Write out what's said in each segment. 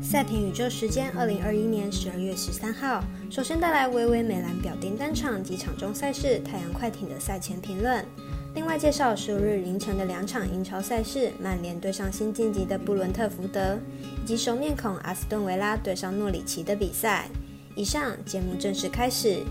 赛评宇宙时间，二零二一年十二月十三号。首先带来微微美兰表定单场及场中赛事太阳快艇的赛前评论。另外介绍十五日凌晨的两场英超赛事，曼联对上新晋级的布伦特福德，以及熟面孔阿斯顿维拉对上诺里奇的比赛。以上节目正式开始。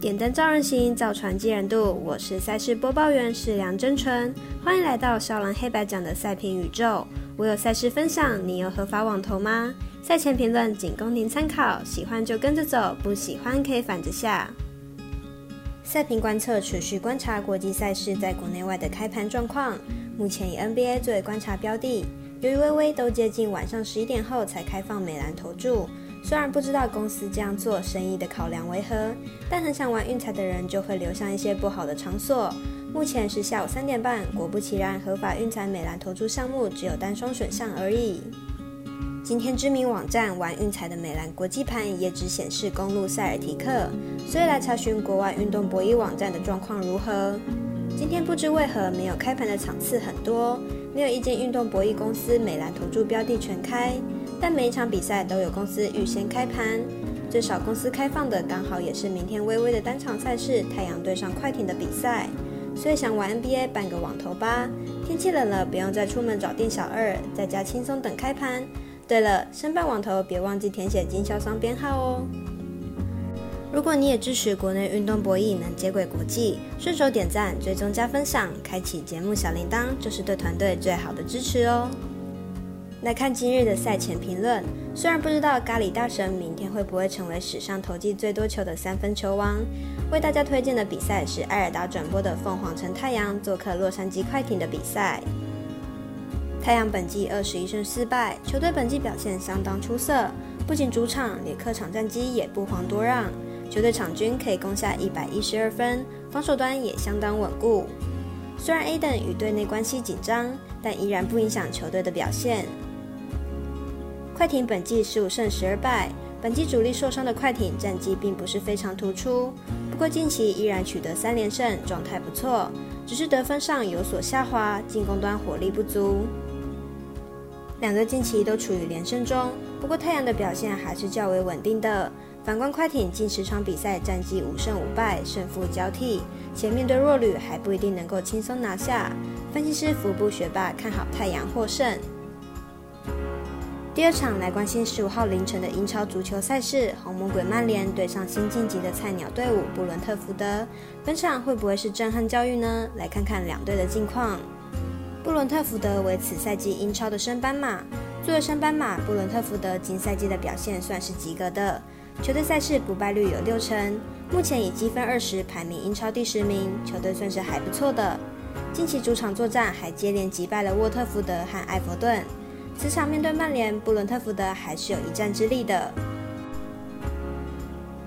点灯照人行，造船济人度。我是赛事播报员是梁真纯，欢迎来到少狼黑白奖的赛评宇宙。我有赛事分享，你有合法网投吗？赛前评论仅供您参考，喜欢就跟着走，不喜欢可以反着下。赛评观测持续观察国际赛事在国内外的开盘状况，目前以 NBA 作为观察标的。由于微微都接近晚上十一点后才开放美兰投注，虽然不知道公司这样做生意的考量为何，但很想玩运彩的人就会流向一些不好的场所。目前是下午三点半，果不其然，合法运彩美兰投注项目只有单双选项而已。今天知名网站玩运彩的美兰国际盘也只显示公路塞尔提克，所以来查询国外运动博弈网站的状况如何。今天不知为何没有开盘的场次很多，没有一间运动博弈公司美兰投注标的全开，但每一场比赛都有公司预先开盘，最少公司开放的刚好也是明天微微的单场赛事太阳对上快艇的比赛。所以想玩 NBA 办个网投吧，天气冷了不用再出门找店小二，在家轻松等开盘。对了，申办网投别忘记填写经销商编号哦。如果你也支持国内运动博弈能接轨国际，顺手点赞、追踪加分享、开启节目小铃铛，就是对团队最好的支持哦。来看今日的赛前评论。虽然不知道咖喱大神明天会不会成为史上投进最多球的三分球王，为大家推荐的比赛是艾尔达转播的凤凰城太阳做客洛杉矶快艇的比赛。太阳本季二十一胜四败，球队本季表现相当出色，不仅主场连客场战绩也不遑多让，球队场均可以攻下一百一十二分，防守端也相当稳固。虽然 A 等与队内关系紧张，但依然不影响球队的表现。快艇本季十五胜十二败，本季主力受伤的快艇战绩并不是非常突出，不过近期依然取得三连胜，状态不错，只是得分上有所下滑，进攻端火力不足。两队近期都处于连胜中，不过太阳的表现还是较为稳定的。反观快艇近十场比赛战绩五胜五败，胜负交替，且面对弱旅还不一定能够轻松拿下。分析师福布学霸看好太阳获胜。第二场来关心十五号凌晨的英超足球赛事，红魔鬼曼联对上新晋级的菜鸟队伍布伦特福德。本场会不会是震撼教育呢？来看看两队的近况。布伦特福德为此赛季英超的升班马，作为升班马，布伦特福德今赛季的表现算是及格的。球队赛事不败率有六成，目前以积分二十排名英超第十名，球队算是还不错的。近期主场作战还接连击败了沃特福德和埃弗顿。此场面对曼联，布伦特福德还是有一战之力的。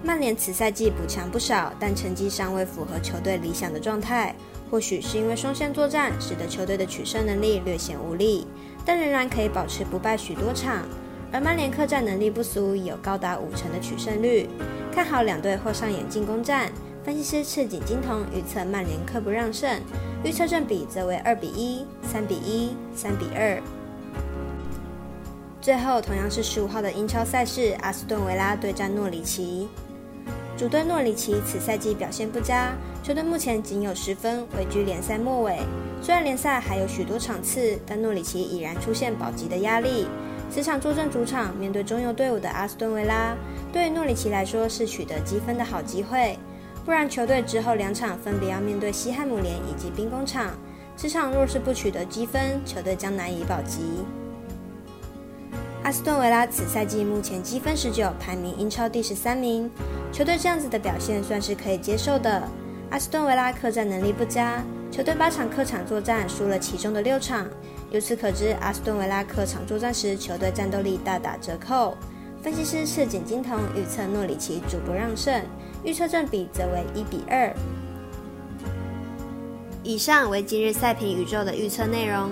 曼联此赛季补强不少，但成绩尚未符合球队理想的状态。或许是因为双线作战，使得球队的取胜能力略显无力，但仍然可以保持不败许多场。而曼联客战能力不俗，有高达五成的取胜率。看好两队或上演进攻战。分析师赤井金童预测曼联客不让胜，预测正比则为二比一、三比一、三比二。最后，同样是十五号的英超赛事，阿斯顿维拉对战诺里奇。主队诺里奇此赛季表现不佳，球队目前仅有十分，位居联赛末尾。虽然联赛还有许多场次，但诺里奇已然出现保级的压力。此场坐镇主场，面对中游队伍的阿斯顿维拉，对于诺里奇来说是取得积分的好机会。不然，球队之后两场分别要面对西汉姆联以及兵工厂，此场若是不取得积分，球队将难以保级。阿斯顿维拉此赛季目前积分十九，排名英超第十三名。球队这样子的表现算是可以接受的。阿斯顿维拉客战能力不佳，球队八场客场作战输了其中的六场。由此可知，阿斯顿维拉客场作战时，球队战斗力大打折扣。分析师赤井金童预测诺里奇主不让胜，预测正比则为一比二。以上为今日赛评宇宙的预测内容。